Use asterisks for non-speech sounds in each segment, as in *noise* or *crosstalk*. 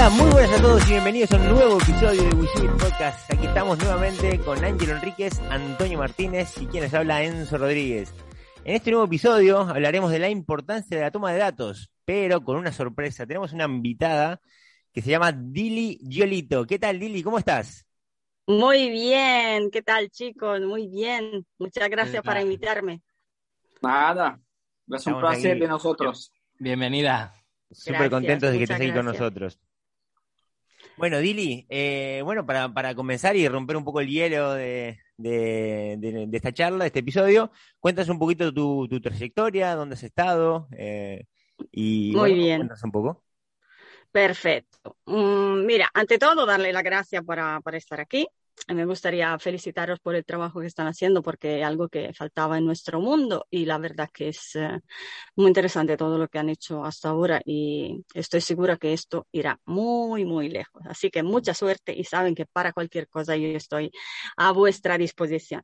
Hola, muy buenas a todos y bienvenidos a un nuevo episodio de Wishubit Podcast. Aquí estamos nuevamente con Ángelo Enríquez, Antonio Martínez y quienes habla Enzo Rodríguez. En este nuevo episodio hablaremos de la importancia de la toma de datos, pero con una sorpresa. Tenemos una invitada que se llama Dili Giolito. ¿Qué tal, Dili? ¿Cómo estás? Muy bien, ¿qué tal chicos? Muy bien, muchas gracias por invitarme. Nada, es un placer de nosotros. Bienvenida. Súper contentos de que estés ahí con nosotros. Bueno, Dili, eh, bueno, para, para, comenzar y romper un poco el hielo de, de, esta charla, de este episodio, cuéntanos un poquito tu, tu trayectoria, dónde has estado eh, y Muy bien. cuéntanos un poco. Perfecto. Mm, mira, ante todo, darle las gracias por, por estar aquí. Me gustaría felicitaros por el trabajo que están haciendo porque es algo que faltaba en nuestro mundo y la verdad que es eh, muy interesante todo lo que han hecho hasta ahora y estoy segura que esto irá muy, muy lejos. Así que mucha suerte y saben que para cualquier cosa yo estoy a vuestra disposición.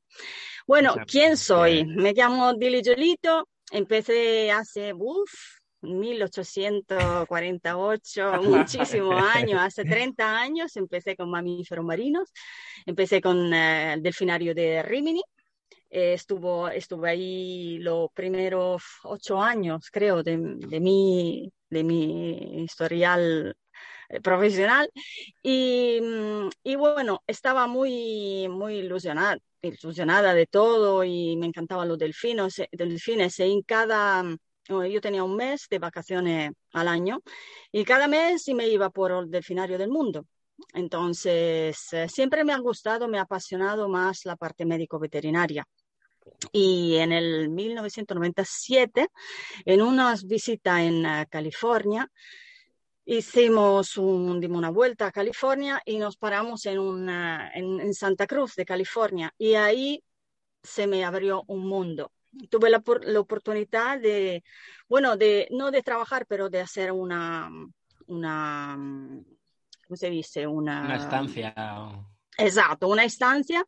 Bueno, ¿quién soy? Me llamo Dili Jolito, empecé hace, uff, 1848, muchísimos años, hace 30 años empecé con mamíferos marinos, empecé con eh, el delfinario de Rimini, eh, estuvo, estuve ahí los primeros ocho años, creo, de, de, mi, de mi historial eh, profesional. Y, y, bueno, estaba muy, muy ilusionada, ilusionada de todo y me encantaban los delfinos, delfines. Y en cada yo tenía un mes de vacaciones al año y cada mes me iba por el delfinario del mundo. Entonces, eh, siempre me ha gustado, me ha apasionado más la parte médico-veterinaria. Y en el 1997, en una visita en uh, California, hicimos un, una vuelta a California y nos paramos en, una, en Santa Cruz de California. Y ahí se me abrió un mundo tuve la, la, oportunidad de, bueno, de, no de trabajar, pero de hacer una, una, ¿cómo se dice? Una, una estancia. Exacto, una estancia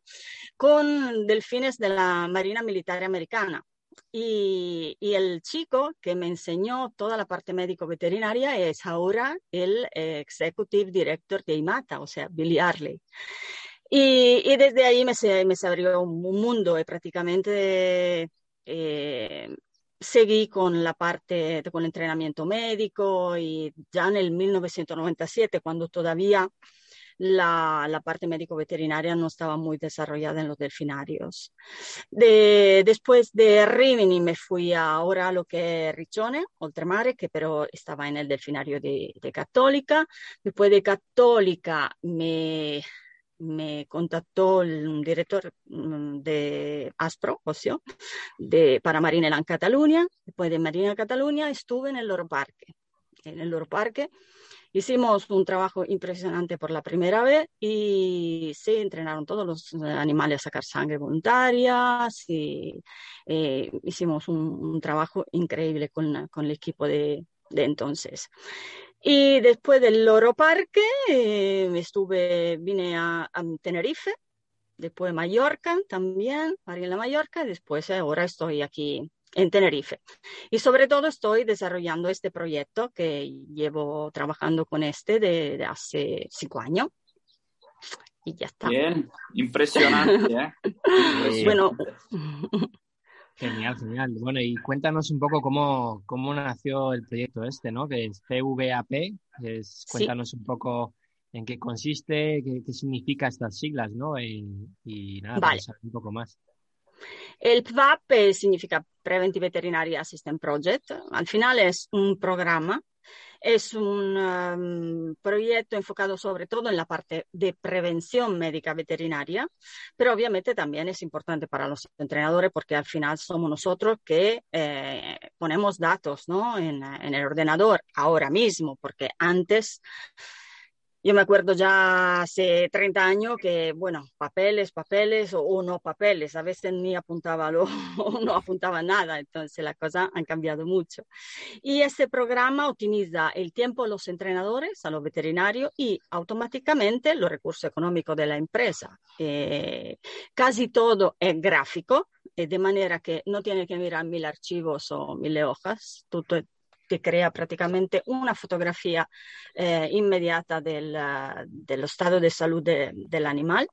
con delfines de la Marina Militar Americana. Y, y, el chico que me enseñó toda la parte médico-veterinaria es ahora el Executive Director de IMATA, o sea, Billy Arley. Y, y desde ahí me se, me se abrió un mundo y prácticamente eh, seguí con la parte, con el entrenamiento médico y ya en el 1997, cuando todavía la, la parte médico-veterinaria no estaba muy desarrollada en los delfinarios. De, después de Rimini me fui ahora a lo que es Riccione, Oltremare, que pero estaba en el delfinario de, de Católica. Después de Católica me me contactó el director mm, de Aspro, Ocio, de, para Marina en Cataluña. Después de Marina Cataluña estuve en el Loro Parque. En el Loro Parque hicimos un trabajo impresionante por la primera vez y se entrenaron todos los animales a sacar sangre voluntaria. Eh, hicimos un, un, trabajo increíble con, con el equipo de, de entonces. Y después del Loro Parque eh, estuve, vine a, a, Tenerife, después Mallorca también, en la Mallorca, después ahora estoy aquí en Tenerife. Y sobre todo estoy desarrollando este proyecto que llevo trabajando con este de, de hace cinco años. Y ya está. Bien, impresionante. ¿eh? *laughs* bueno, Genial, genial. Bueno, y cuéntanos un poco cómo, cómo nació el proyecto este, ¿no? Que es CVAP. Es, cuéntanos sí. un poco en qué consiste, qué, qué significa estas siglas, ¿no? Y, y nada, vale. saber un poco más. El PVAP significa Preventive Veterinary Assistant Project. Al final es un programa es un proyecto enfocado sobre todo en la parte de prevención médica veterinaria, pero obviamente también es importante para los entrenadores porque al final somos nosotros que eh, ponemos datos ¿no? en el ordenador ahora mismo, porque antes yo me acuerdo ya hace 30 años que, bueno, papeles, papeles o, no papeles, a veces ni apuntaba lo, *laughs* o no apuntaba nada, entonces la cosa han cambiado mucho. Y este programa optimiza el tiempo de los entrenadores, a los veterinarios y automáticamente los recursos económicos de la empresa. Eh, casi todo es gráfico, eh, de manera que no tiene que mirar mil archivos o mil hojas, todo, que crea prácticamente una fotografía eh, inmediata del, del, estado de salud del animal.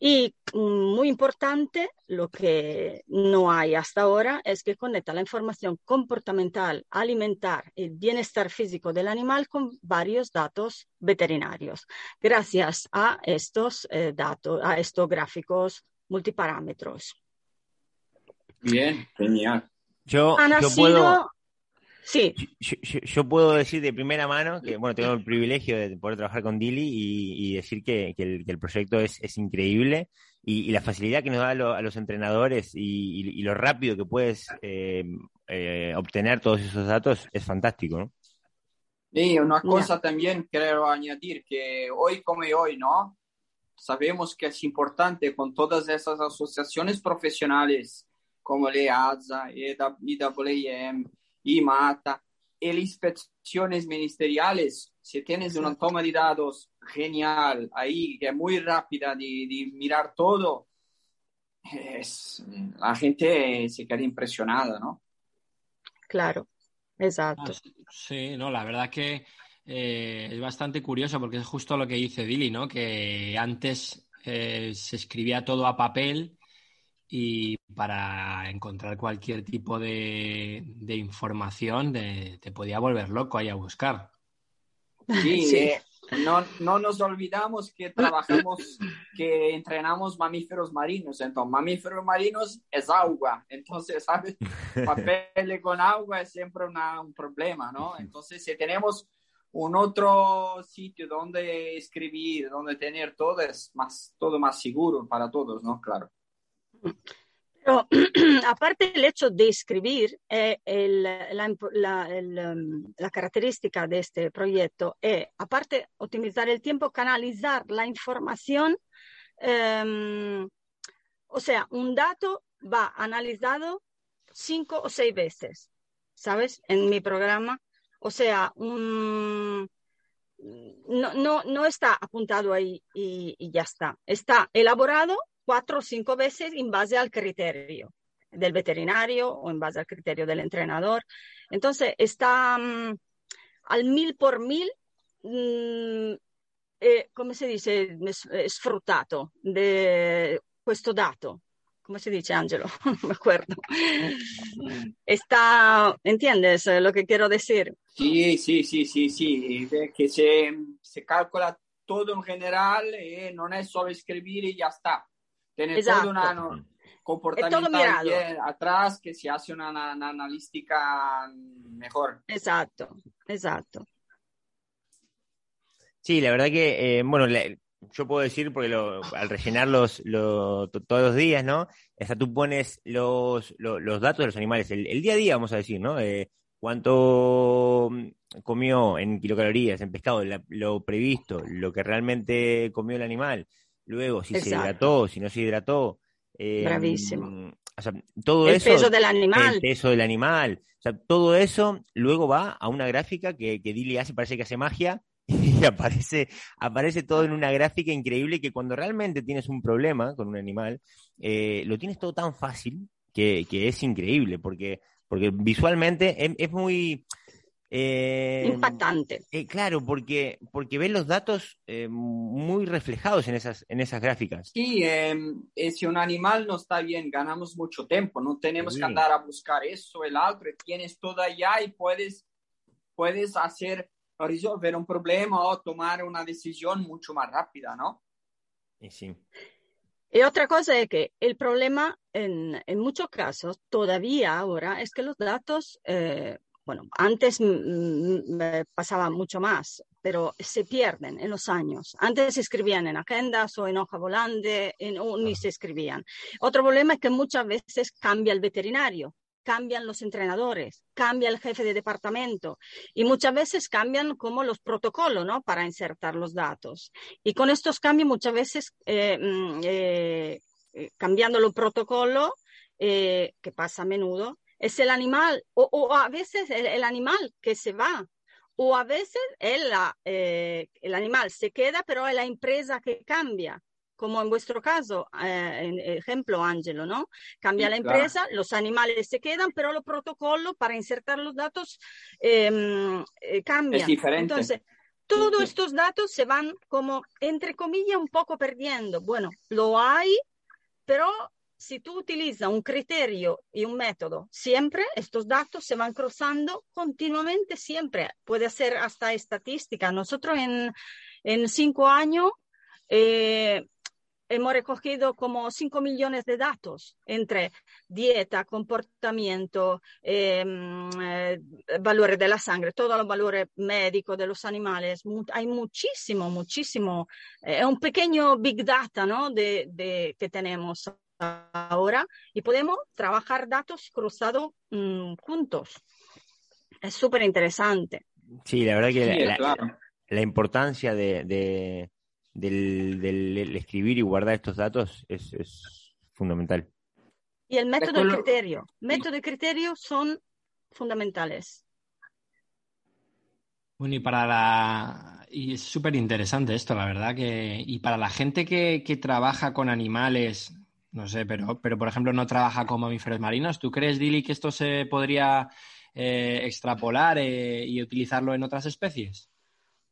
Y mm, muy importante, lo que no hay hasta ahora es que conecta la información comportamental, alimentar y bienestar físico del animal con varios datos veterinarios, gracias a estos eh, datos, a estos gráficos multiparámetros. Bien, genial. Yo, yo puedo, Sí. Yo, puedo decir de primera mano que, bueno, tengo el privilegio de poder trabajar con Dili y, decir que, el, proyecto es, increíble y, la facilidad que nos da a, los entrenadores y, lo rápido que puedes eh, eh, obtener todos esos datos es fantástico, ¿no? Y una cosa también quiero añadir, que hoy como hoy, ¿no? Sabemos que es importante con todas esas asociaciones profesionales como LEASA, IWM, y mata. El inspecciones ministeriales, si tienes una toma de datos genial ahí, que es muy rápida de, mirar todo, es, la gente se queda impresionada, ¿no? Claro, exacto. Ah, sí, no, la verdad que eh, es bastante curioso porque es justo lo que dice Dili, ¿no? Que antes eh, se escribía todo a papel y para encontrar cualquier tipo de, información te podía volver loco ahí a buscar. Sí, eh, no, no, nos olvidamos que trabajamos, que entrenamos mamíferos marinos. Entonces, mamíferos marinos es agua. Entonces, ¿sabes? *laughs* Papel con agua es siempre un problema, ¿no? Entonces, si tenemos un otro sitio donde escribir, donde tener todo, es más, todo más seguro para todos, ¿no? Claro. Pero *clears throat* aparte el hecho de escribir, eh, la, um, la, característica de este proyecto es, aparte, optimizar el tiempo, canalizar la información. Em, o sea, un dato va analizado cinco o seis veces, ¿sabes? En mi programa. O sea, no, no, no está apuntado ahí y, y ya está. Está elaborado cuatro o cinco veces en base al criterio del veterinario o en base al criterio del entrenador. Entonces, está mm, al mil por mil, mm, eh, come si dice, sfruttato de questo dato. ¿Cómo se dice, Angelo? *laughs* No me acuerdo. Está, ¿entiendes lo que quiero decir? Sí, sí, sí, sí, sí, que se, se calcula todo en general y eh, no es solo escribir y ya está. Tiene todo un comportamiento atrás que se hace una, analística mejor. Exacto, exacto. Sí, la verdad que, eh, bueno, yo puedo decir, porque al rellenar los, todos los días, ¿no? Hasta tú pones los, los, datos de los animales, el, día a día, vamos a decir, ¿no? Eh, cuánto comió en kilocalorías, en pescado, lo previsto, lo que realmente comió el animal, Luego, si se hidrató, si no se hidrató. Eh, Bravísimo. O sea, todo el eso. El peso del animal. El peso del animal. O sea, todo eso luego va a una gráfica que, que Dili hace, parece que hace magia, *laughs* y aparece, aparece todo en una gráfica increíble que cuando realmente tienes un problema con un animal, eh, lo tienes todo tan fácil que, que es increíble, porque, porque visualmente es, es muy eh, Impactante. Eh, claro, porque, porque ves los datos eh, muy reflejados en esas, en esas gráficas. Sí, em, si un animal no está bien, ganamos mucho tiempo, no tenemos que andar a buscar eso, el otro, tienes todo allá y puedes, puedes hacer, resolver un problema o tomar una decisión mucho más rápida, ¿no? Y sí. Y otra cosa es que el problema en, en muchos casos todavía ahora es que los datos bueno, antes pasaba mucho más, pero se pierden en los años. Antes se escribían en agendas o en hoja volante, en, o ni se escribían. Otro problema es que muchas veces cambia el veterinario, cambian los entrenadores, cambia el jefe de departamento y muchas veces cambian como los protocolos, ¿no? Para insertar los datos. Y con estos cambios muchas veces, eh, mm, eh, eh, cambiando el protocolo, que pasa a menudo, es el animal, o, a veces el, animal que se va, o a veces el, eh, el animal se queda, pero es la empresa que cambia. como en vuestro caso, eh, en ejemplo, Angelo, ¿no? Cambia la empresa, los animales se quedan, pero los protocolos para insertar los datos em, eh, cambian. Es diferente. Entonces, todos estos datos se van como, entre comillas, un poco perdiendo. Bueno, lo hay, pero si tú utilizas un criterio y un método, siempre estos datos se van cruzando continuamente, siempre. Puede ser hasta estadística. Nosotros en, en cinco años eh, hemos recogido como 5 millones de datos entre dieta, comportamiento, em, eh, valores de la sangre, todos los valores médicos de los animales. hay muchísimo, muchísimo. Es un pequeño big data ¿no? de, de, que tenemos ahora y podemos trabajar datos cruzados mm, juntos. Es súper interesante. Sí, la verdad que la, importancia de, del, escribir y guardar estos datos es, es fundamental. Y el método y criterio. Método y criterio son fundamentales. Bueno, y para la. Y es súper interesante esto, la verdad, que. Y para la gente que, que trabaja con animales, no sé, pero, pero por ejemplo no trabaja con mamíferos marinos. ¿Tú crees, Dili, que esto se podría eh, extrapolar eh, y utilizarlo en otras especies?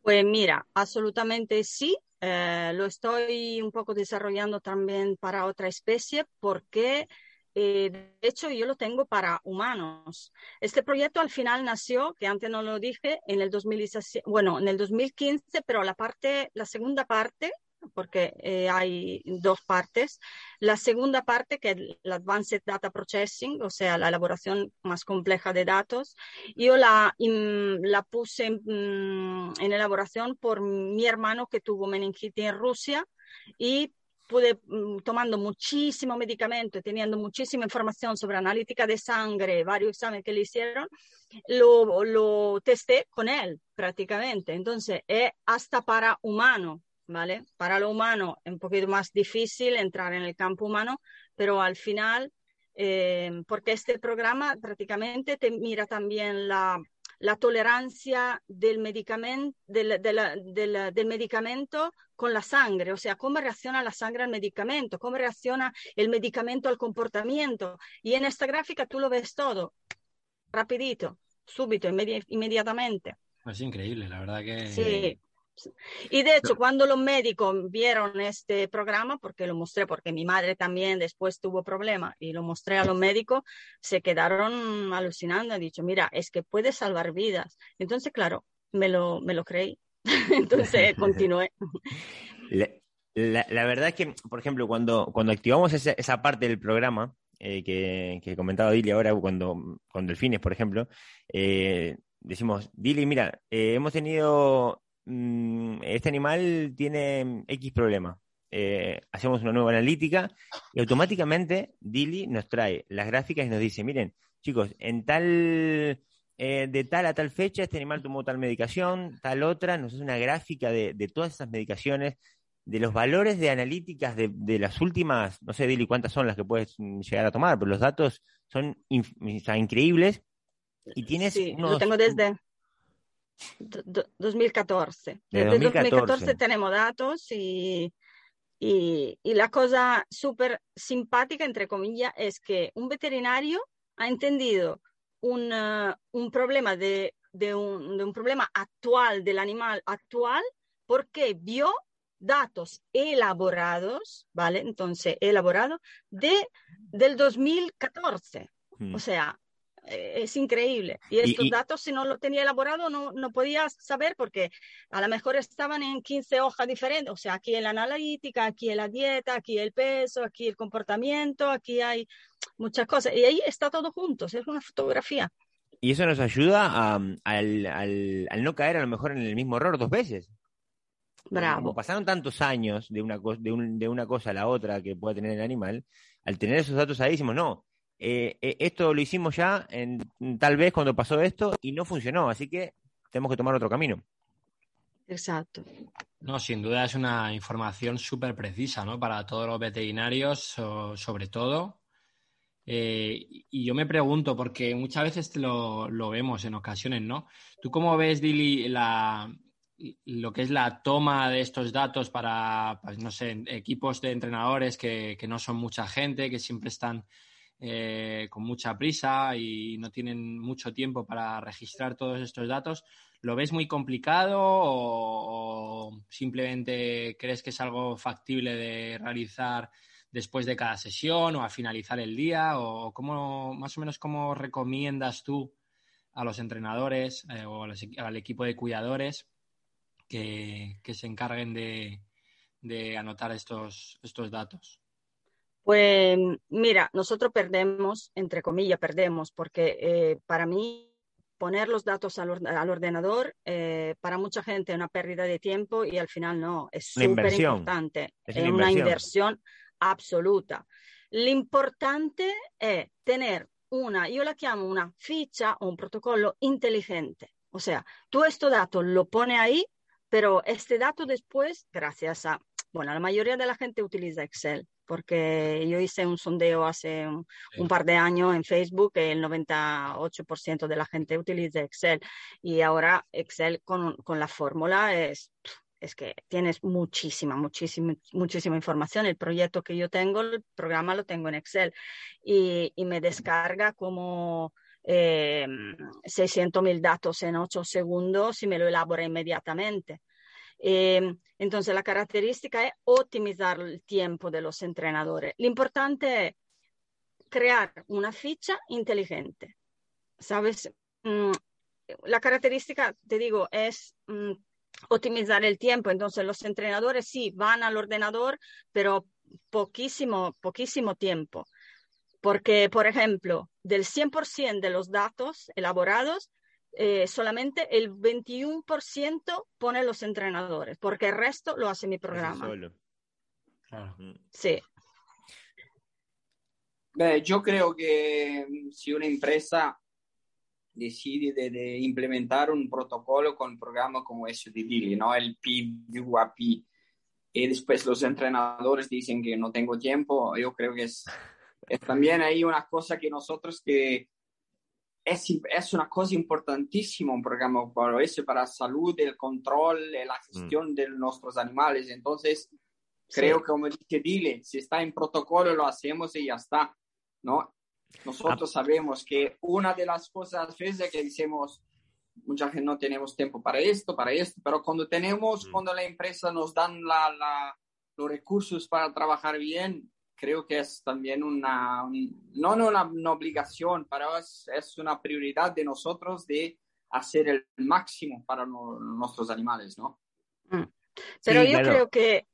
Pues mira, absolutamente sí. Eh, lo estoy un poco desarrollando también para otra especie porque de hecho, yo lo tengo para humanos. Este proyecto al final nació, que antes no lo dije, en el 2017, bueno, en el 2015, pero la parte, la segunda parte porque eh, hay dos partes. La segunda parte, que es el Advanced Data Processing, o sea, la elaboración más compleja de datos, yo la, la puse en, elaboración por mi hermano que tuvo meningitis en Rusia y pude, mm, tomando muchísimo medicamento, teniendo muchísima información sobre analítica de sangre, varios exámenes que le hicieron, lo, lo testé con él prácticamente. Entonces, es hasta para humano ¿vale? Para lo humano es un poquito más difícil entrar en el campo humano, pero al final, eh, porque este programa prácticamente te mira también la, la tolerancia del medicamento, del, del, medicamento con la sangre, o sea, cómo reacciona la sangre al medicamento, cómo reacciona el medicamento al comportamiento. Y en esta gráfica tú lo ves todo, rapidito, súbito, inmediatamente. Es increíble, la verdad que... Sí, y de hecho, cuando los médicos vieron este programa, porque lo mostré, porque mi madre también después tuvo problemas y lo mostré a los médicos, se quedaron alucinando. Han dicho, mira, es que puede salvar vidas. Entonces, claro, me lo, me lo creí. *laughs* Entonces, *laughs* continué. La, la, verdad es que, por ejemplo, cuando, cuando activamos esa, esa parte del programa, eh, que, que comentaba Dili ahora, cuando, con Delfines, por ejemplo, eh, decimos, Dili, mira, eh, hemos tenido Mm, este animal tiene X problema. Eh, hacemos una nueva analítica y automáticamente Dili nos trae las gráficas y nos dice, miren, chicos, en tal, eh, de tal a tal fecha, este animal tomó tal medicación, tal otra, nos hace una gráfica de, todas esas medicaciones, de los valores de analíticas de, las últimas, no sé, Dili, cuántas son las que puedes llegar a tomar, pero los datos son increíbles y tienes sí, Lo tengo desde 2014. Desde 2014. tenemos datos y, y, la cosa súper simpática, entre comillas, es que un veterinario ha entendido un, un problema de, de, un, de un problema actual del animal actual porque vio datos elaborados, ¿vale? Entonces, elaborado de, del 2014. O mm. sea, eh, es increíble. Y estos datos, si no lo tenía elaborado, no, no podía saber porque a lo mejor estaban en 15 hojas diferentes. O sea, aquí en la analítica, aquí en la dieta, aquí el peso, aquí el comportamiento, aquí hay muchas cosas. Y ahí está todo junto, es una fotografía. Y eso nos ayuda al, al, no caer a lo mejor en el mismo error dos veces. Bravo. Como pasaron tantos años de una, de, un, de una cosa a la otra que pueda tener el animal, al tener esos datos ahí decimos, no, eh, eh, esto lo hicimos ya en, tal vez cuando pasó esto y no funcionó, así que tenemos que tomar otro camino. Exacto. No, sin duda es una información súper precisa, ¿no? Para todos los veterinarios, sobre todo. Eh, y yo me pregunto, porque muchas veces lo, lo, vemos en ocasiones, ¿no? ¿Tú cómo ves, Dili, la, lo que es la toma de estos datos para, pues, no sé, equipos de entrenadores que, no son mucha gente, que siempre están eh, con mucha prisa y no tienen mucho tiempo para registrar todos estos datos. ¿Lo ves muy complicado o, simplemente crees que es algo factible de realizar después de cada sesión o al finalizar el día? ¿O cómo, más o menos cómo recomiendas tú a los entrenadores eh, o al equipo de cuidadores que, se encarguen de, anotar estos, estos datos? Pues mira, nosotros perdemos, entre comillas, perdemos, porque eh, para mí poner los datos al, ordenador, eh, para mucha gente es una pérdida de tiempo y al final no, es súper importante. Es, una inversión absoluta. Lo importante es tener una, yo la llamo una ficha o un protocolo inteligente. O sea, tú este dato lo pone ahí pero este dato después, gracias a, bueno, la mayoría de la gente utiliza Excel, porque yo hice un sondeo hace un, par de años en Facebook el 98% de la gente utiliza Excel. Y ahora Excel con, con la fórmula es, es que tienes muchísima, muchísima, muchísima información. El proyecto que yo tengo, el programa lo tengo en Excel y, y me descarga como eh, 600.000 datos en 8 segundos y me lo elabora inmediatamente. Eh, entonces, la característica es optimizar el tiempo de los entrenadores. Lo importante es crear una ficha inteligente. ¿Sabes? Mm, la característica, te digo, es mm, optimizar el tiempo. Entonces, los entrenadores sí van al ordenador, pero poquísimo, poquísimo tiempo. Porque, por ejemplo, del 100% de los datos elaborados, eh, solamente el 21% pone los entrenadores, porque el resto lo hace mi programa. Mm. Sí. yo creo que mm, si una empresa decide de, implementar un protocolo con un programa como ese de Dili, ¿no? El PWAP, y después los entrenadores dicen que no tengo tiempo, yo creo que es es también hay una cosa que nosotros que es, es una cosa importantísima un programa para eso, para la salud, el control, la mm. gestión de nuestros animales. Entonces, creo que como dice Dile, si está en protocolo lo hacemos y ya está, ¿no? Nosotros ah. sabemos que una de las cosas veces que decimos, mucha gente no tenemos tiempo para esto, para esto, pero cuando tenemos, mm. cuando la empresa nos dan la, la, los recursos para trabajar bien, creo que es también una, no, una, obligación, pero es, es, una prioridad de nosotros de hacer el máximo para nuestros animales, ¿no? Mm. Pero yo creo que,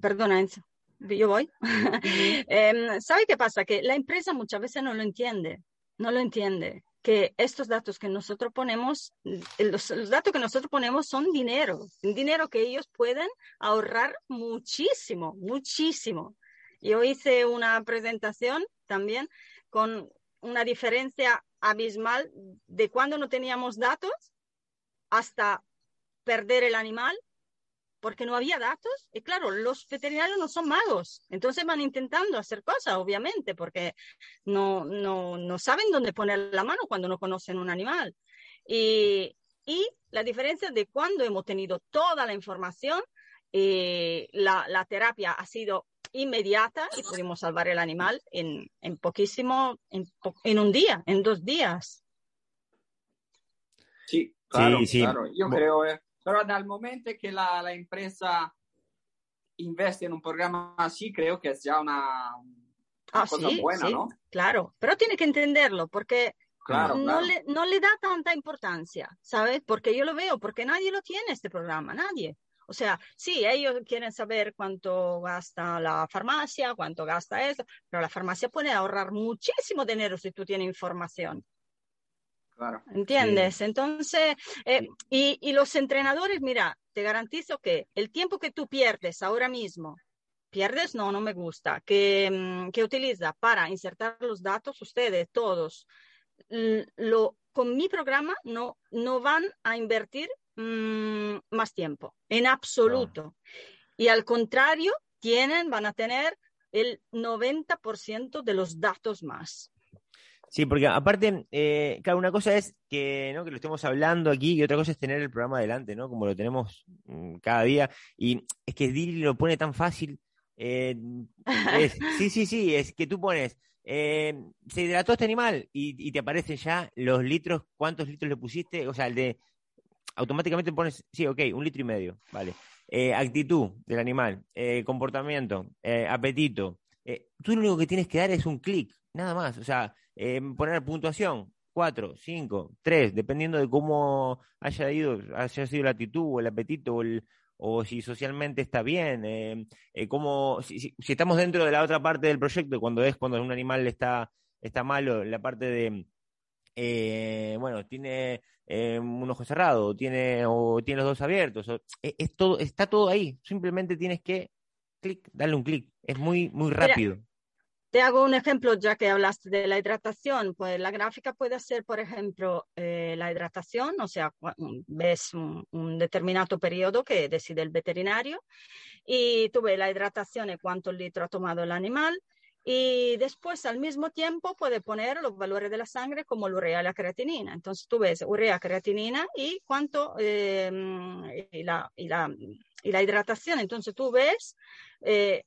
perdona Enzo, yo voy. *laughs* eh, ¿Sabe qué pasa? Que la empresa muchas veces no lo entiende, no lo entiende que estos datos que nosotros ponemos, los, los, datos que nosotros ponemos son dinero, dinero que ellos pueden ahorrar muchísimo, muchísimo. Yo hice una presentación también con una diferencia abismal de cuando no teníamos datos hasta perder el animal porque no había datos. Y claro, los veterinarios no son magos, entonces van intentando hacer cosas, obviamente, porque no, no, no saben dónde poner la mano cuando no conocen un animal. Y, y la diferencia de cuando hemos tenido toda la información, eh, la, la terapia ha sido inmediata y pudimos salvar el animal en, en poquísimo, en, en, un día, en dos días. Sí, claro, claro. Yo creo, eh, pero al momento que la, la, empresa investe en un programa así, creo que es ya una, ah, cosa buena, ¿no? Claro, pero tiene que entenderlo porque Claro, no, Le, no le da tanta importancia, ¿sabes? Porque yo lo veo, porque nadie lo tiene este programa, nadie. O sea, sí, ellos quieren saber cuánto gasta la farmacia, cuánto gasta eso, pero la farmacia puede ahorrar muchísimo dinero si tú tienes información. Claro. ¿Entiendes? Entonces, eh, y, y los entrenadores, mira, te garantizo que el tiempo que tú pierdes ahora mismo pierdes, no, no me gusta, que, mm, que utiliza para insertar los datos, ustedes todos, lo, con mi programa no, no van a invertir Mm, más tiempo, en absoluto. Y al contrario, tienen, van a tener el 90% de los datos más. Sí, porque aparte, eh, claro, una cosa es que, ¿no? que lo estemos hablando aquí y otra cosa es tener el programa adelante, ¿no? Como lo tenemos mm, cada día. Y es que Diri lo pone tan fácil. Eh, *laughs* sí, sí, sí, es que tú pones, eh, se hidrató este animal y, y, te aparecen ya los litros, cuántos litros le pusiste, o sea, el de, automáticamente pones, sí, ok, un litro y medio, vale. actitud del animal, comportamiento, apetito. tú lo único que tienes que dar es un clic, nada más. O sea, eh, poner puntuación, 4, 5, 3, dependiendo de cómo haya ido, haya sido la actitud o el apetito o, si socialmente está bien, eh, eh si, si, estamos dentro de la otra parte del proyecto, cuando es cuando un animal está, está malo, la parte de, eh, bueno, tiene eh, un ojo cerrado, tiene, o tiene los dos abiertos, es, todo, está todo ahí, simplemente tienes que clic, darle un clic, es muy, muy rápido. Te hago un ejemplo, ya que hablaste de la hidratación. Pues la gráfica puede ser, por ejemplo, eh, la hidratación, o sea, ves un, determinado periodo que decide el veterinario y tú ves la hidratación y cuántos litros ha tomado el animal. Y después, al mismo tiempo, puede poner los valores de la sangre como la urea y la creatinina. Entonces, tú ves urea, creatinina y cuánto, eh, y, la, y, la, y, la, hidratación. Entonces, tú ves eh,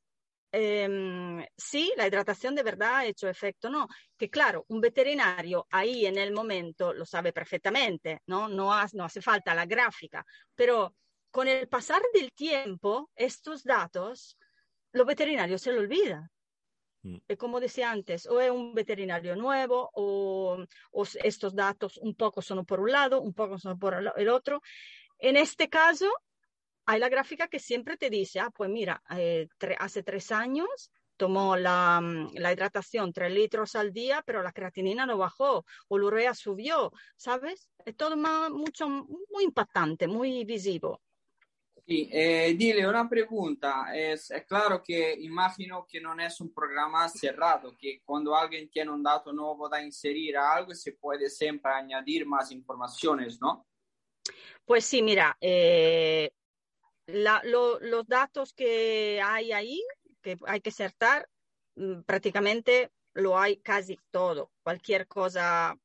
eh, sí, la hidratación de verdad ha hecho efecto, no, que claro, un veterinario ahí en el momento lo sabe perfectamente, no, no, no hace falta la gráfica, pero con el pasar del tiempo, estos datos, los veterinarios se lo olvidan. Mm. Como decía antes, o es un veterinario nuevo o, o, estos datos un poco son por un lado, un poco son por el otro. En este caso, hay la gráfica que siempre te dice, ah, pues mira, eh, hace tres años tomó la, mm, la, hidratación tres litros al día, pero la creatinina no bajó o la urea subió, ¿sabes? Es todo más, mucho, muy impactante, muy visivo. Sí, eh, dile una pregunta. Es, claro que imagino que no es un programa cerrado, que cuando alguien tiene un dato nuevo a inserir algo, se puede siempre añadir más informaciones, ¿no? Pues sí, mira, eh, los datos que hay ahí, que hay que insertar, mm, prácticamente lo hay casi todo. Cualquier cosa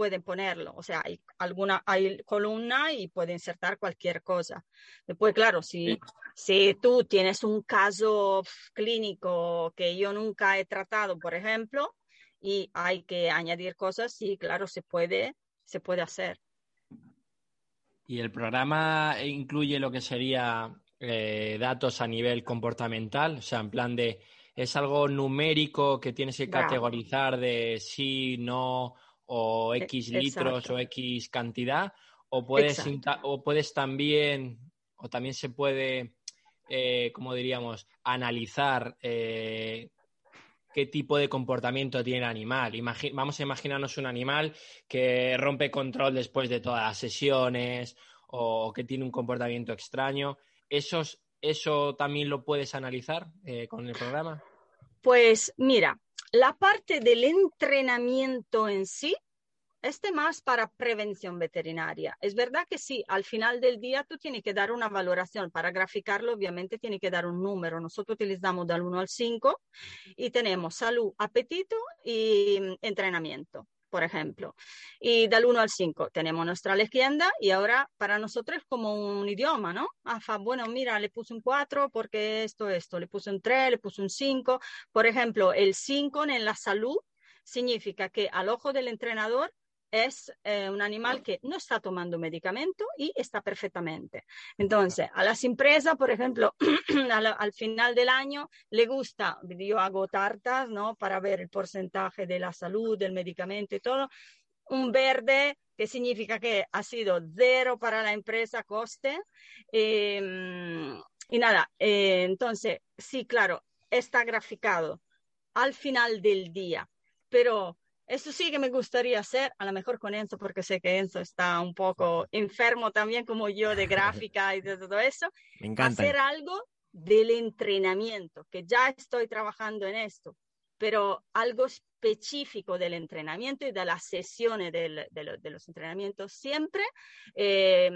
pueden ponerlo. O sea, hay alguna, hay columna y puede insertar cualquier cosa. Después, claro, si, si tú tienes un caso clínico que yo nunca he tratado, por ejemplo, y hay que añadir cosas, sí, claro, se puede, se puede hacer. Y el programa incluye lo que sería eh, datos a nivel comportamental, o sea, en plan de, ¿es algo numérico que tienes que categorizar de sí, no, o e, X litros o X cantidad? O puedes, o puedes también, o también se puede, eh, como diríamos, analizar eh, qué tipo de comportamiento tiene el animal. vamos a imaginarnos un animal que rompe control después de todas las sesiones o que tiene un comportamiento extraño. ¿Esos, ¿Eso también lo puedes analizar eh, con el programa? Pues mira, la parte del entrenamiento en sí este más para prevención veterinaria. Es verdad que sí, al final del día tú tienes que dar una valoración. Para graficarlo, obviamente, tiene que dar un número. Nosotros utilizamos del 1 al 5 y tenemos salud, apetito y mm, entrenamiento por ejemplo. Y del 1 al 5 tenemos nuestra leyenda y ahora para nosotros es como un idioma, ¿no? Ah, bueno, mira, le puse un 4 porque esto, esto, le puse un 3, le puse un 5. Por ejemplo, el 5 en la salud significa que al ojo del entrenador es eh, un animal que no está tomando medicamento y está perfectamente. Entonces, a las empresas, por ejemplo, *clears throat* al, final del año le gusta, yo hago tartas, ¿no? Para ver el porcentaje de la salud, del medicamento y todo. Un verde que significa que ha sido cero para la empresa coste. Em, y nada, eh, entonces, sí, claro, está graficado al final del día, pero eso sí que me gustaría hacer, a lo mejor con Enzo, porque sé que Enzo está un poco enfermo también como yo de *laughs* gráfica y de todo eso. Me encanta. Hacer algo del entrenamiento, que ya estoy trabajando en esto, pero algo específico del entrenamiento y de las sesiones del, de, los entrenamientos, siempre eh,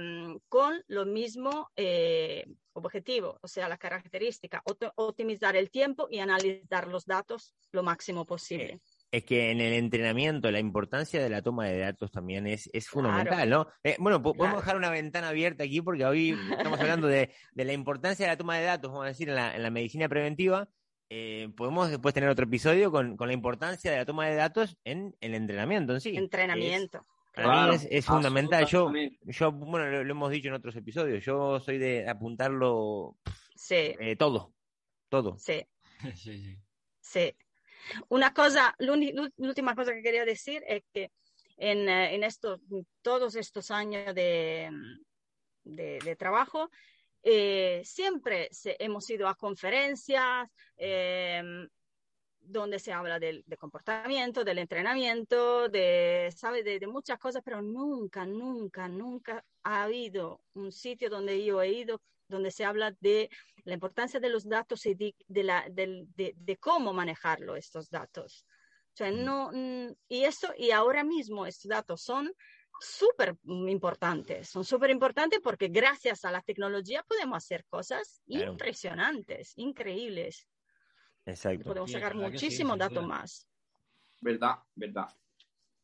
con lo mismo eh, objetivo, o sea, la característica, optimizar el tiempo y analizar los datos lo máximo posible. Es que en el entrenamiento la importancia de la toma de datos también es, es fundamental, ¿no? Eh, bueno, podemos dejar una ventana abierta aquí porque hoy estamos hablando de, la importancia de la toma de datos, vamos a decir, en la, medicina preventiva. Eh, podemos después tener otro episodio con, la importancia de la toma de datos en el entrenamiento en sí. Entrenamiento. es, fundamental. Yo, yo, bueno, lo, hemos dicho en otros episodios, yo soy de apuntarlo sí. Eh, todo, todo. Sí. *laughs* sí, sí. Sí. Una cosa, última cosa que quería decir es que en, eh, todos estos años de, de, trabajo, eh, siempre hemos ido a conferencias em, donde se habla del, comportamiento, del entrenamiento, de, ¿sabe? De, de, muchas cosas, pero nunca, nunca, nunca ha habido un sitio donde yo he ido donde se habla de la importancia de los datos y de, la, de, cómo manejarlo, estos datos. no, mm, y, eso, y ahora mismo estos datos son súper importantes, son súper importantes porque gracias a la tecnología podemos hacer cosas impresionantes, increíbles. Exacto. Podemos sacar muchísimos datos más. Verdad, verdad.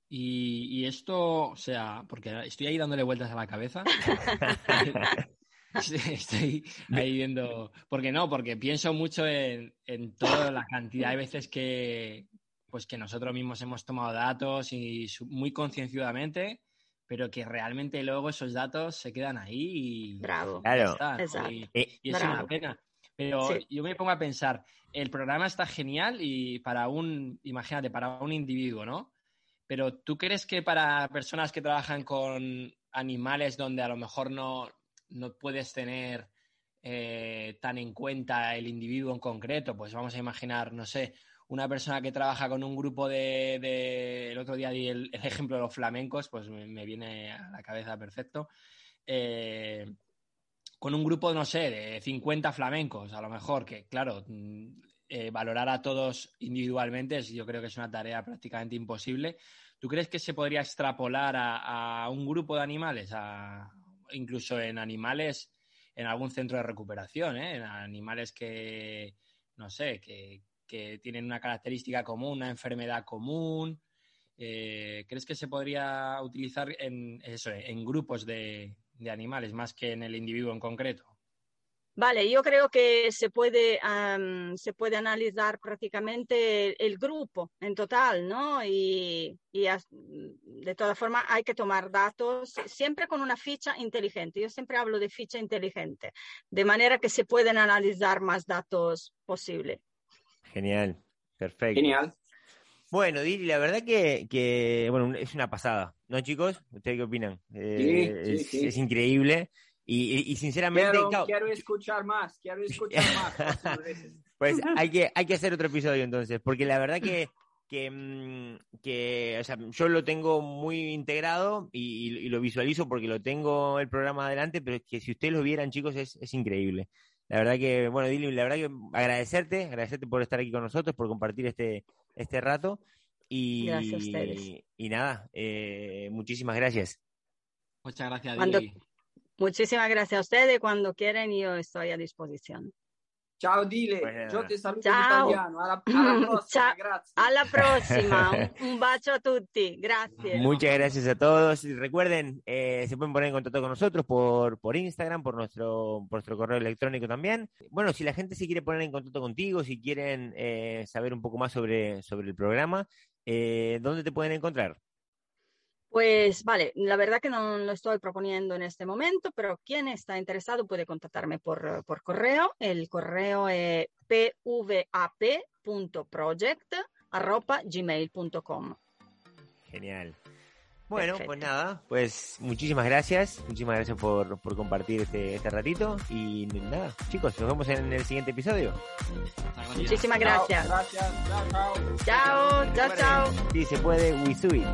Y, y, esto, o sea, porque estoy ahí dándole vueltas a la cabeza. *laughs* *laughs* *laughs* Estoy ahí viendo. Porque no, porque pienso mucho en, toda la cantidad de veces que, pues que nosotros mismos hemos tomado datos y muy concienciadamente, pero que realmente luego esos datos se quedan ahí y. Bravo. Claro. y, es una pena. Pero yo me pongo a pensar, el programa está genial y para un, imagínate, para un individuo, ¿no? Pero ¿tú crees que para personas que trabajan con animales donde a lo mejor no, no puedes tener eh, tan en cuenta el individuo en concreto. Pues vamos a imaginar, no sé, una persona que trabaja con un grupo de, el otro día di el, ejemplo de los flamencos, pues me, viene a la cabeza perfecto. Eh, con un grupo, no sé, de 50 flamencos, a lo mejor, que claro, mm, eh, valorar a todos individualmente yo creo que es una tarea prácticamente imposible. ¿Tú crees que se podría extrapolar a, a un grupo de animales, a, incluso en animales, en algún centro de recuperación, ¿eh? en animales que, no sé, que, tienen una característica común, una enfermedad común. Eh, ¿Crees que se podría utilizar en, eso, en grupos de animales más que en el individuo en concreto? Vale, yo creo que se puede, se puede analizar prácticamente el, grupo en total, ¿no? Y, de todas formas hay que tomar datos siempre con una ficha inteligente. Yo siempre hablo de ficha inteligente, de manera que se pueden analizar más datos posible. Genial, perfecto. Genial. Bueno, Dili, la verdad que, bueno, es una pasada, ¿no, chicos? ¿Ustedes qué opinan? Eh, es increíble. Y, sinceramente. Quiero, escuchar más, quiero escuchar *laughs* más. pues *laughs* hay que, hay que hacer otro episodio entonces, porque la verdad que, que, mm, o sea, yo lo tengo muy integrado y, lo visualizo porque lo tengo el programa adelante, pero es que si ustedes lo vieran, chicos, es, es increíble. La verdad que, bueno, Dili, la verdad que agradecerte, agradecerte por estar aquí con nosotros, por compartir este, este rato. Y, gracias a ustedes. Y, nada, eh, muchísimas gracias. Muchas gracias, Dili. Muchísimas gracias a ustedes. Cuando quieran, yo estoy a disposición. Ciao Dile, yo te saluto Ciao. italiano. Alla, *laughs* próxima, gracias. Alla próxima, *laughs* un, bacio a tutti, gracias. Muchas gracias a todos. Y recuerden, eh, se pueden poner en contacto con nosotros por, por Instagram, por nuestro, por nuestro correo electrónico también. Bueno, si la gente se quiere poner en contacto contigo, si quieren eh, saber un poco más sobre, sobre el programa, eh, ¿dónde te pueden encontrar? Pues vale, la verdad que no lo estoy proponiendo en este momento, pero quien está interesado puede contactarme por, por correo. El correo es pvap.project.gmail.com. Genial. Bueno, pues nada, pues muchísimas gracias, muchísimas gracias por, por compartir este, este, ratito y nada, chicos, nos vemos en el siguiente episodio. Muchísimas gracias. Chao, chao, chao. Si se puede, Wisui.